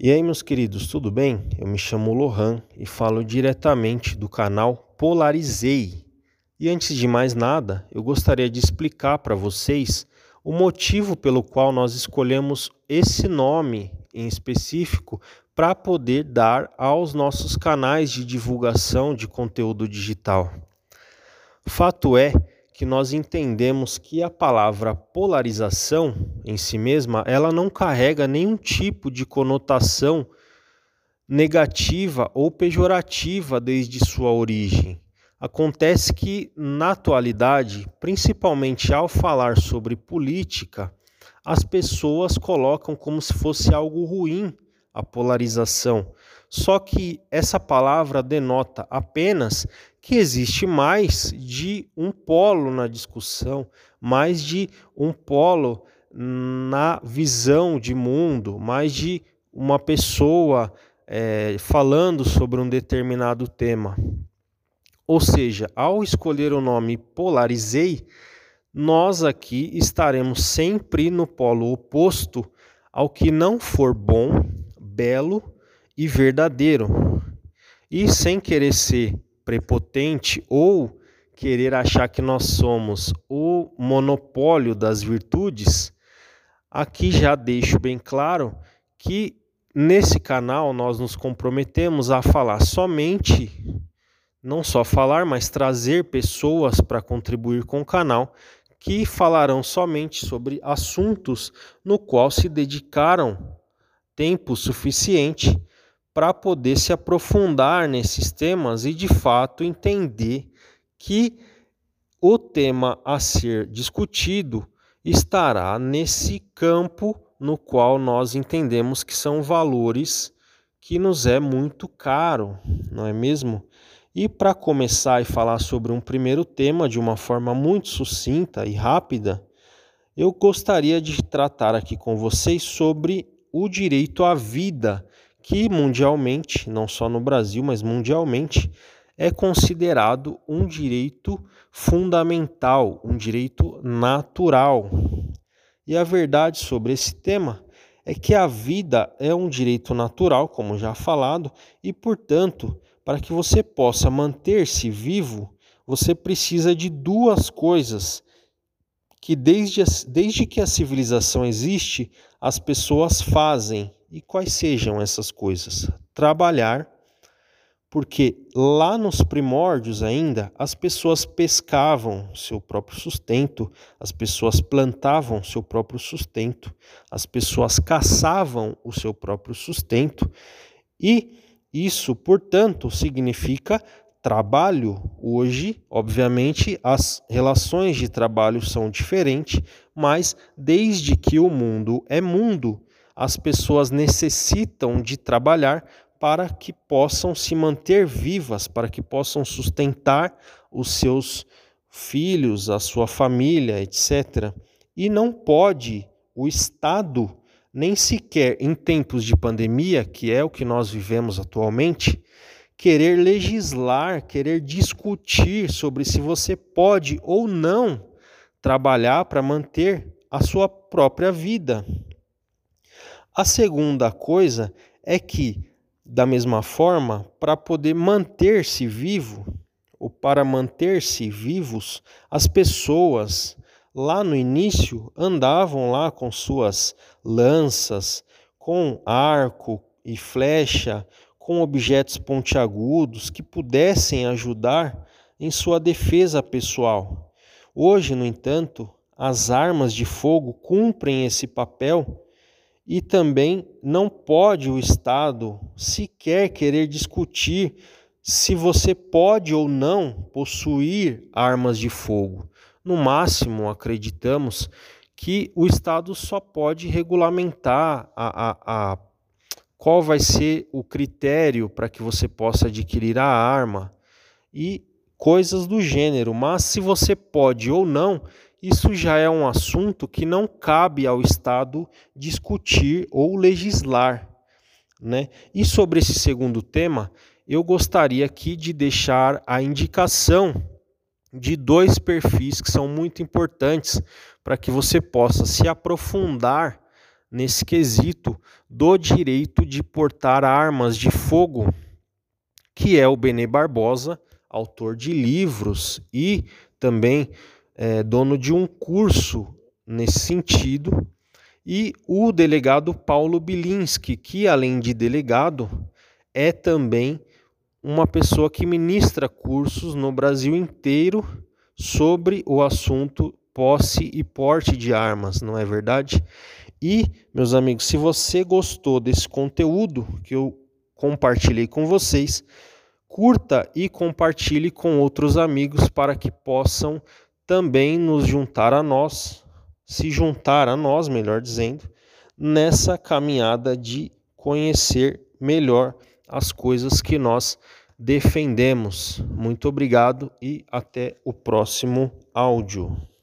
E aí, meus queridos, tudo bem? Eu me chamo Lohan e falo diretamente do canal Polarizei. E antes de mais nada, eu gostaria de explicar para vocês o motivo pelo qual nós escolhemos esse nome em específico para poder dar aos nossos canais de divulgação de conteúdo digital. Fato é que nós entendemos que a palavra polarização em si mesma, ela não carrega nenhum tipo de conotação negativa ou pejorativa desde sua origem. Acontece que, na atualidade, principalmente ao falar sobre política, as pessoas colocam como se fosse algo ruim a polarização. Só que essa palavra denota apenas que existe mais de um polo na discussão, mais de um polo na visão de mundo, mais de uma pessoa é, falando sobre um determinado tema. Ou seja, ao escolher o nome Polarizei, nós aqui estaremos sempre no polo oposto ao que não for bom, belo e verdadeiro. E sem querer ser prepotente ou querer achar que nós somos o monopólio das virtudes, aqui já deixo bem claro que nesse canal nós nos comprometemos a falar somente, não só falar, mas trazer pessoas para contribuir com o canal que falarão somente sobre assuntos no qual se dedicaram tempo suficiente para poder se aprofundar nesses temas e de fato entender que o tema a ser discutido estará nesse campo no qual nós entendemos que são valores que nos é muito caro, não é mesmo? E para começar e falar sobre um primeiro tema de uma forma muito sucinta e rápida, eu gostaria de tratar aqui com vocês sobre o direito à vida que mundialmente, não só no Brasil, mas mundialmente, é considerado um direito fundamental, um direito natural. E a verdade sobre esse tema é que a vida é um direito natural, como já falado, e portanto, para que você possa manter-se vivo, você precisa de duas coisas que desde, desde que a civilização existe, as pessoas fazem e quais sejam essas coisas? Trabalhar, porque lá nos primórdios ainda as pessoas pescavam seu próprio sustento, as pessoas plantavam seu próprio sustento, as pessoas caçavam o seu próprio sustento, e isso, portanto, significa trabalho. Hoje, obviamente, as relações de trabalho são diferentes, mas desde que o mundo é mundo, as pessoas necessitam de trabalhar para que possam se manter vivas, para que possam sustentar os seus filhos, a sua família, etc. E não pode o Estado, nem sequer em tempos de pandemia, que é o que nós vivemos atualmente, querer legislar, querer discutir sobre se você pode ou não trabalhar para manter a sua própria vida. A segunda coisa é que, da mesma forma, para poder manter-se vivo, ou para manter-se vivos, as pessoas lá no início andavam lá com suas lanças, com arco e flecha, com objetos pontiagudos que pudessem ajudar em sua defesa pessoal. Hoje, no entanto, as armas de fogo cumprem esse papel e também não pode o Estado sequer querer discutir se você pode ou não possuir armas de fogo. No máximo, acreditamos que o Estado só pode regulamentar a, a, a qual vai ser o critério para que você possa adquirir a arma e coisas do gênero. Mas se você pode ou não, isso já é um assunto que não cabe ao Estado discutir ou legislar. Né? E sobre esse segundo tema, eu gostaria aqui de deixar a indicação de dois perfis que são muito importantes para que você possa se aprofundar nesse quesito do direito de portar armas de fogo, que é o Benê Barbosa, autor de livros e também é, dono de um curso nesse sentido, e o delegado Paulo Bilinski, que além de delegado, é também uma pessoa que ministra cursos no Brasil inteiro sobre o assunto posse e porte de armas, não é verdade? E, meus amigos, se você gostou desse conteúdo que eu compartilhei com vocês, curta e compartilhe com outros amigos para que possam também nos juntar a nós, se juntar a nós, melhor dizendo, nessa caminhada de conhecer melhor as coisas que nós defendemos. Muito obrigado e até o próximo áudio.